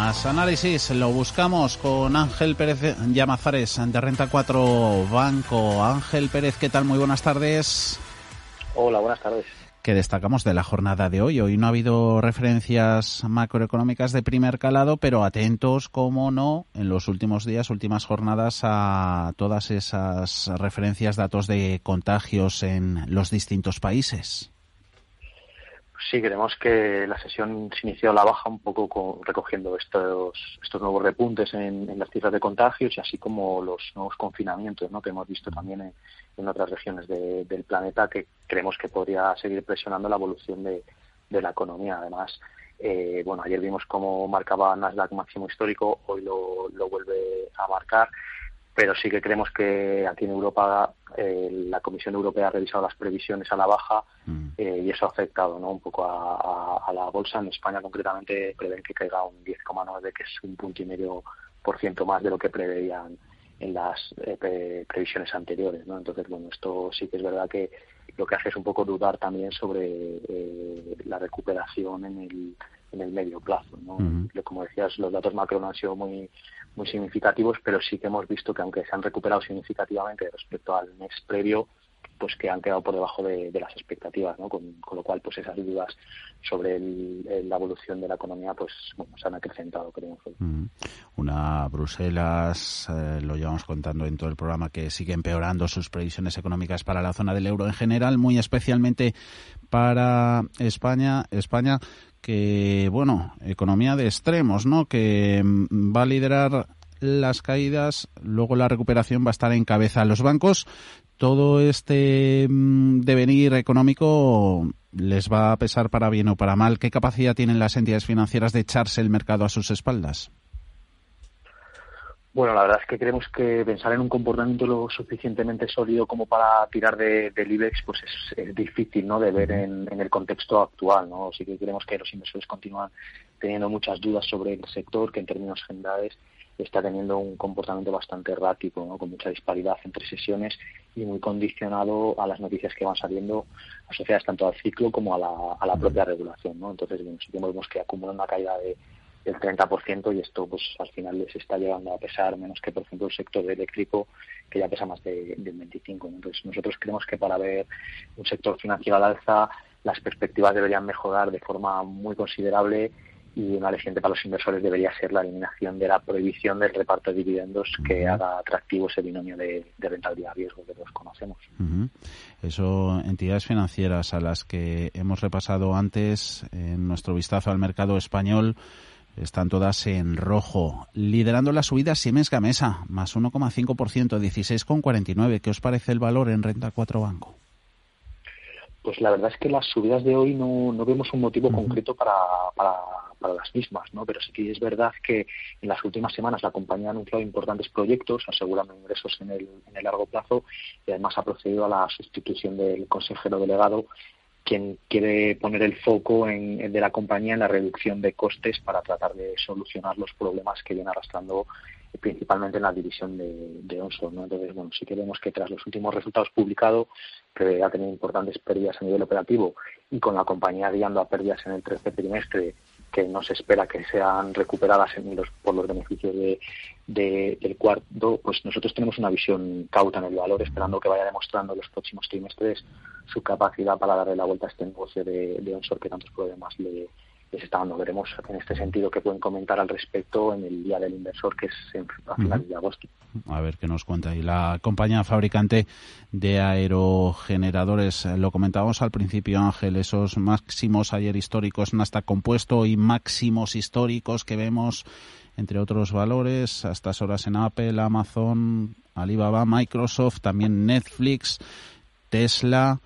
Más análisis lo buscamos con Ángel Pérez Llamazares de Renta 4 Banco. Ángel Pérez, ¿qué tal? Muy buenas tardes. Hola, buenas tardes. ¿Qué destacamos de la jornada de hoy? Hoy no ha habido referencias macroeconómicas de primer calado, pero atentos, como no, en los últimos días, últimas jornadas, a todas esas referencias, datos de contagios en los distintos países. Sí, creemos que la sesión se inició a la baja un poco con, recogiendo estos, estos nuevos repuntes en, las cifras de contagios y así como los nuevos confinamientos ¿no? que hemos visto también en, otras regiones del planeta que creemos que podría seguir presionando la evolución de, la economía. Además, eh, bueno, ayer vimos cómo marcaba Nasdaq máximo histórico, hoy lo, lo vuelve a marcar pero sí que creemos que aquí en Europa eh, la Comisión Europea ha revisado las previsiones a la baja mm. eh, y eso ha afectado ¿no? un poco a, la bolsa. En España concretamente prevén que caiga un 10,9, que es un punto y medio por ciento más de lo que preveían en las eh, previsiones anteriores. ¿no? Entonces, bueno, esto sí que es verdad que lo que hace es un poco dudar también sobre la recuperación en el, en el medio plazo. ¿no? Como decías, los datos macro no han sido muy muy significativos, pero sí que hemos visto que aunque se han recuperado significativamente respecto al mes previo, pues que han quedado por debajo de, las expectativas, ¿no? Con, lo cual, pues esas dudas sobre la evolución de la economía, pues bueno, se han acrecentado, creemos. Mm. Una Bruselas, eh, lo llevamos contando en todo el programa, que sigue empeorando sus previsiones económicas para la zona del euro en general, muy especialmente para España. España que, bueno, economía de extremos, ¿no? Que mm, va a liderar las caídas, luego la recuperación va a estar en cabeza. Los bancos, todo este mm, devenir económico les va a pesar para bien o para mal. ¿Qué capacidad tienen las entidades financieras de echarse el mercado a sus espaldas? Bueno, la verdad es que creemos que pensar en un comportamiento lo suficientemente sólido como para tirar de, del IBEX pues es, difícil ¿no? de ver en, el contexto actual. ¿no? Sí que creemos que los inversores continúan teniendo muchas dudas sobre el sector, que en términos generales está teniendo un comportamiento bastante errático, ¿no? con mucha disparidad entre sesiones y muy condicionado a las noticias que van saliendo asociadas tanto al ciclo como a la, propia regulación. ¿no? Entonces, bueno, vemos que acumula una caída de el 30% y esto pues al final les está llegando a pesar menos que por ejemplo el sector eléctrico que ya pesa más de, del 25 entonces nosotros creemos que para ver un sector financiero al alza las perspectivas deberían mejorar de forma muy considerable y una aliciente para los inversores debería ser la eliminación de la prohibición del reparto de dividendos que haga atractivo ese binomio de, rentabilidad riesgo que todos conocemos. Eso, entidades financieras a las que hemos repasado antes en nuestro vistazo al mercado español, están todas en rojo. Liderando la subida Siemens Gamesa, más 1,5%, 16,49. ¿Qué os parece el valor en renta 4 banco? Pues la verdad es que las subidas de hoy no, no vemos un motivo concreto para, para, para, las mismas, ¿no? Pero sí que es verdad que en las últimas semanas la compañía ha anunciado importantes proyectos asegurando ingresos en el, en el largo plazo y además ha procedido a la sustitución del consejero delegado quien quiere poner el foco en, de la compañía en la reducción de costes para tratar de solucionar los problemas que viene arrastrando eh, principalmente en la división de, de Onsor. ¿no? Entonces, bueno, sí que vemos que tras los últimos resultados publicados, que ha tenido importantes pérdidas a nivel operativo y con la compañía guiando a pérdidas en el tercer trimestre que no se espera que sean recuperadas en los, por los beneficios de, del cuarto, pues nosotros tenemos una visión cauta en el valor, esperando que vaya demostrando en los próximos trimestres su capacidad para darle la vuelta a este negocio de, de onshore que tantos problemas le, les está dando. Veremos en este sentido que pueden comentar al respecto en el Día del Inversor, que es en, a finales de agosto. A ver qué nos cuenta. Y la compañía fabricante de aerogeneradores, lo comentábamos al principio, Ángel, esos máximos ayer históricos hasta compuesto y máximos históricos que vemos entre otros valores, a estas horas en Apple, Amazon, Alibaba, Microsoft, también Netflix, Tesla.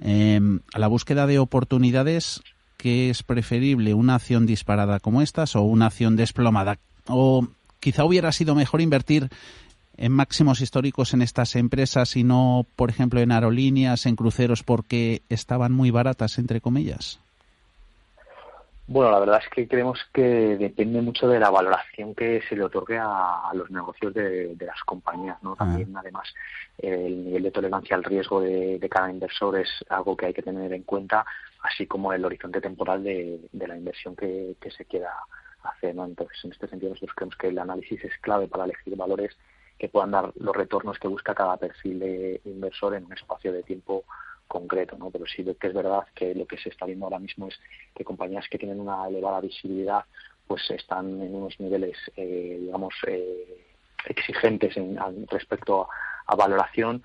Eh, a la búsqueda de oportunidades, que es preferible una acción disparada como estas o una acción desplomada? O quizá hubiera sido mejor invertir en máximos históricos en estas empresas y no, por ejemplo, en aerolíneas, en cruceros, porque estaban muy baratas, entre comillas? Bueno, la verdad es que creemos que depende mucho de la valoración que se le otorgue a, los negocios de, las compañías, ¿no? Ah. También, además, el nivel de tolerancia al riesgo de, cada inversor es algo que hay que tener en cuenta, así como el horizonte temporal de, la inversión que, se quiera hacer, ¿no? Entonces, en este sentido, nosotros creemos que el análisis es clave para elegir valores que puedan dar los retornos que busca cada perfil de inversor en un espacio de tiempo concreto, ¿no? Pero sí que es verdad que lo que se está viendo ahora mismo es que compañías que tienen una elevada visibilidad pues están en unos niveles, eh, digamos, eh, exigentes en, respecto a, valoración,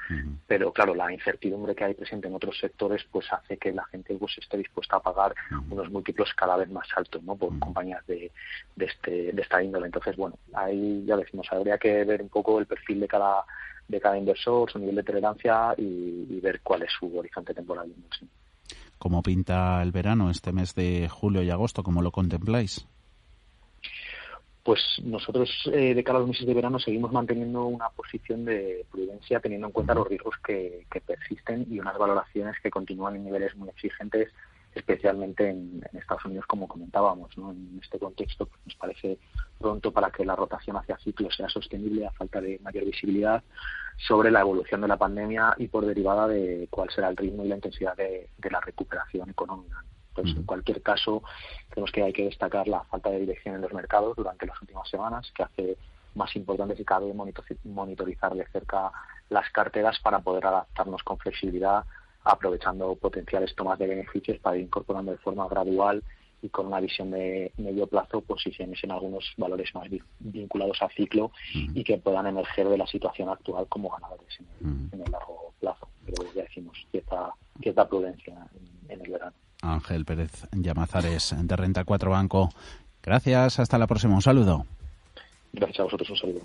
pero claro, la incertidumbre que hay presente en otros sectores pues hace que la gente pues esté dispuesta a pagar unos múltiplos cada vez más altos, ¿no? Por compañías de, de, este, de esta índole. Entonces, bueno, ahí ya decimos, habría que ver un poco el perfil de cada de cada inversor, su nivel de tolerancia y, ver cuál es su horizonte temporal de inversión. ¿Cómo pinta el verano este mes de julio y agosto? ¿Cómo lo contempláis? Pues nosotros eh, de cara a los meses de verano seguimos manteniendo una posición de prudencia teniendo en cuenta los riesgos que, que persisten y unas valoraciones que continúan en niveles muy exigentes especialmente en, Estados Unidos, como comentábamos. ¿no? En este contexto pues, nos parece pronto para que la rotación hacia ciclos sea sostenible a falta de mayor visibilidad sobre la evolución de la pandemia y por derivada de cuál será el ritmo y la intensidad de, la recuperación económica. Entonces, en cualquier caso, creemos que hay que destacar la falta de dirección en los mercados durante las últimas semanas, que hace más importante si cabe monitorizar de cerca las carteras para poder adaptarnos con flexibilidad aprovechando potenciales tomas de beneficios para ir incorporando de forma gradual y con una visión de medio plazo posiciones en algunos valores más vinculados al ciclo y que puedan emerger de la situación actual como ganadores en el, largo plazo. Pero ya decimos cierta, cierta prudencia en, el verano. Ángel Pérez Llamazares, de Renta 4 Banco. Gracias, hasta la próxima. Un saludo. Gracias a vosotros, un saludo.